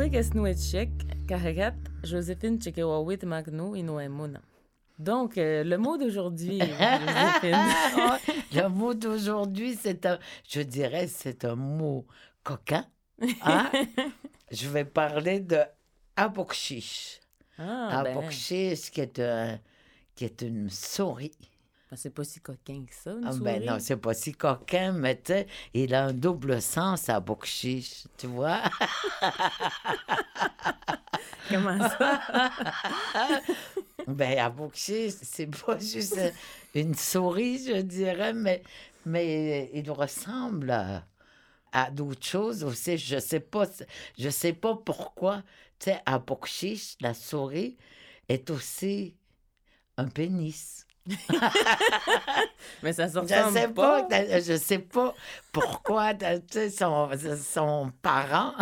Quick es nuetchek, karegat, Joséphine Chekewawit Magno Inoemuna. Donc, euh, le mot d'aujourd'hui, le mot d'aujourd'hui, c'est un, je dirais, c'est un mot coquin. Hein? je vais parler de abokshish. Ah, ben, Abokshish, qui est, un, qui est une souris. C'est pas si coquin que ça, une Ah, souris. ben non, c'est pas si coquin, mais tu sais, il a un double sens à Bokshish, tu vois? Comment ça? ben, à Bokshish, c'est pas juste euh, une souris, je dirais, mais, mais il ressemble à, à d'autres choses aussi. Je sais pas, je sais pas pourquoi, tu sais, à Bokshish, la souris est aussi un pénis. Mais ça se Je sais pas, pas. je sais pas pourquoi, tu sais, son, son parent.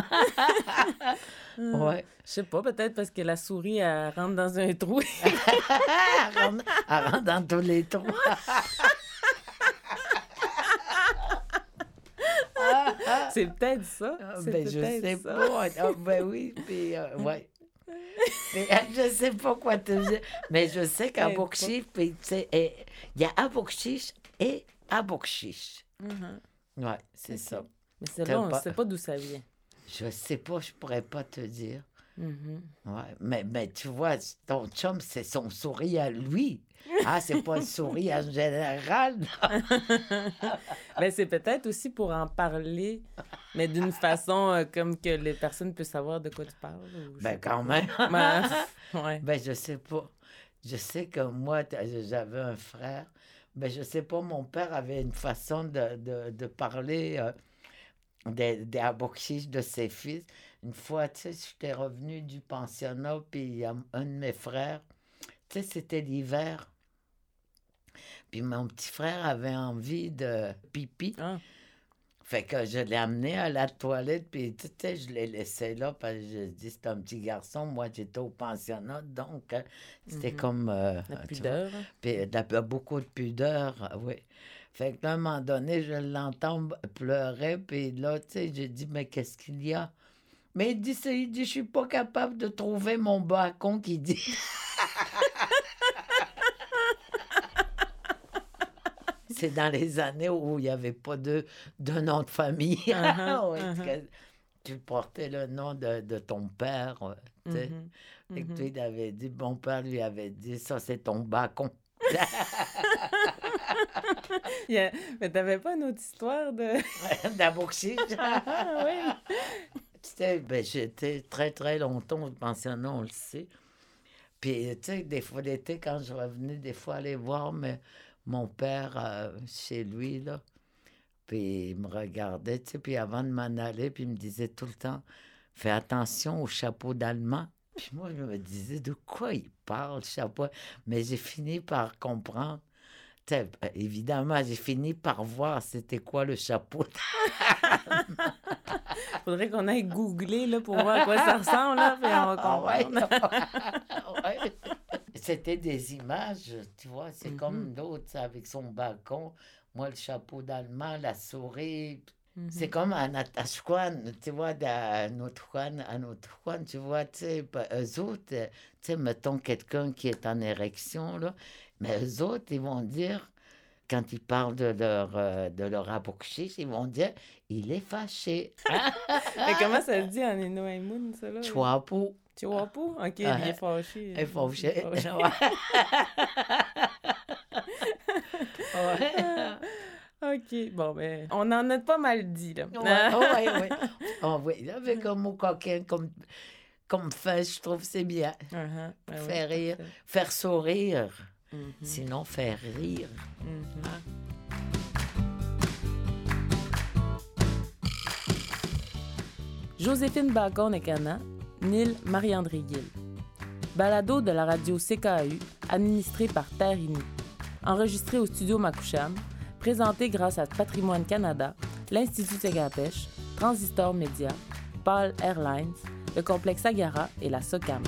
ouais. Je sais pas, peut-être parce que la souris, elle rentre dans un trou. elle, rentre, elle rentre dans tous les trous. c'est peut-être ça. Ah, ben, je sais ça. pas. Ah, ben oui, puis euh, ouais. Mais, euh, je sais pas quoi te dire, mais je sais qu'à Bokshish, il y a Abokshish et Abokshish. Mhm. Ouais, c'est ça. Mais c'est long, on pas- sait pas d'où ça vient. Je sais pas, je pourrais pas te dire. Mhm. Ouais, mais, mais tu vois, ton chum, c'est son sourire à lui. Ah, c'est pas le sourire en général. Ben, c'est peut-être aussi pour en parler, mais d'une façon euh, comme que les personnes puissent savoir de quoi tu parles. ou Ben, quand même. Ben, ouais. Ben, je sais pas. Je sais que moi, j'avais un frère. Ben, je sais pas, mon père avait une façon de, de, de parler euh, des, des de ses fils. Une fois, tu sais, j'étais revenu du pensionnat, puis il y a un de mes frères, tu sais, c'était l'hiver. Puis mon petit frère avait envie de pipi. Ah. Fait que je l'ai amené à la toilette, puis tu sais, je l'ai laissé là, parce que je dis, c'est un petit garçon. Moi, j'étais au pensionnat, donc euh, c'était Mhm. comme. euh, La pudeur. hein. puis a beaucoup de pudeur, euh, oui. Fait qu'à un moment donné, je l'entends pleurer, puis là, tu sais, j'ai dit, mais qu'est-ce qu'il y a? Mais il dit, il dit, je suis pas capable de trouver mon balcon, qui dit. C'est dans les années où il n'y avait pas de, de nom de famille. Uh-huh, uh-huh. Tu portais le nom de, de ton père. euh, tu sais. Mhm. Fait que Mhm. lui, il avait dit, mon père lui avait dit, ça, c'est ton balcon. Il y a- Mais t'avais pas une autre histoire de... Ah, oui. Tu sais, ben, j'étais très, très longtemps au pensionnat, on le sait. Puis, tu sais, des fois, l'été, quand je revenais, des fois, aller voir mais, mon père euh, chez lui, là. Puis, il me regardait, tu sais, puis avant de m'en aller, puis il me disait tout le temps, fais attention au chapeau d'allemand. Puis moi, je me disais, de quoi il parle, chapeau? Mais j'ai fini par comprendre. Euh, évidemment, j'ai fini par voir c'était quoi le chapeau Faudrait qu'on aille googler là, pour voir à quoi ça ressemble, là, puis on va Ah comprendre. C'était des images, tu vois, c'est comme d'autres ça, avec son balcon. Moi, le chapeau d'allemand, la souris. C'est comme à Natashquan, tu vois, à notre Juan, à notre Juan, tu vois, tu sais, eux autres, euh, tu sais, mettons quelqu'un qui est en érection, là, mais eux autres, ils vont dire, quand ils parlent de leur, euh, de leur aboukchis, ils vont dire, il est fâché. Mais comment ça se dit en Inuaimoun, ça, là? Chouapou. Chihuahua? OK, il Ouais. est fâché. Il est fâché. Il est fâché. OK, bon, ben, on en a pas mal dit, là. Ouais. Oh, oui, avec un mot coquin comme, comme fait, je trouve c'est bien. Uh-huh, ben oui, Faire rire. Faire sourire, Mhm, sinon faire rire. mhm. Joséphine Bacon-Ecana, Nil Marie-André Gill. Balado de la radio CKAU, administré par Terre. Enregistré au studio Makoucham, présenté grâce à Patrimoine Canada, l'Institut Tegapèche, Transistor Média, Paul Airlines, le complexe Agara et la SOCAM.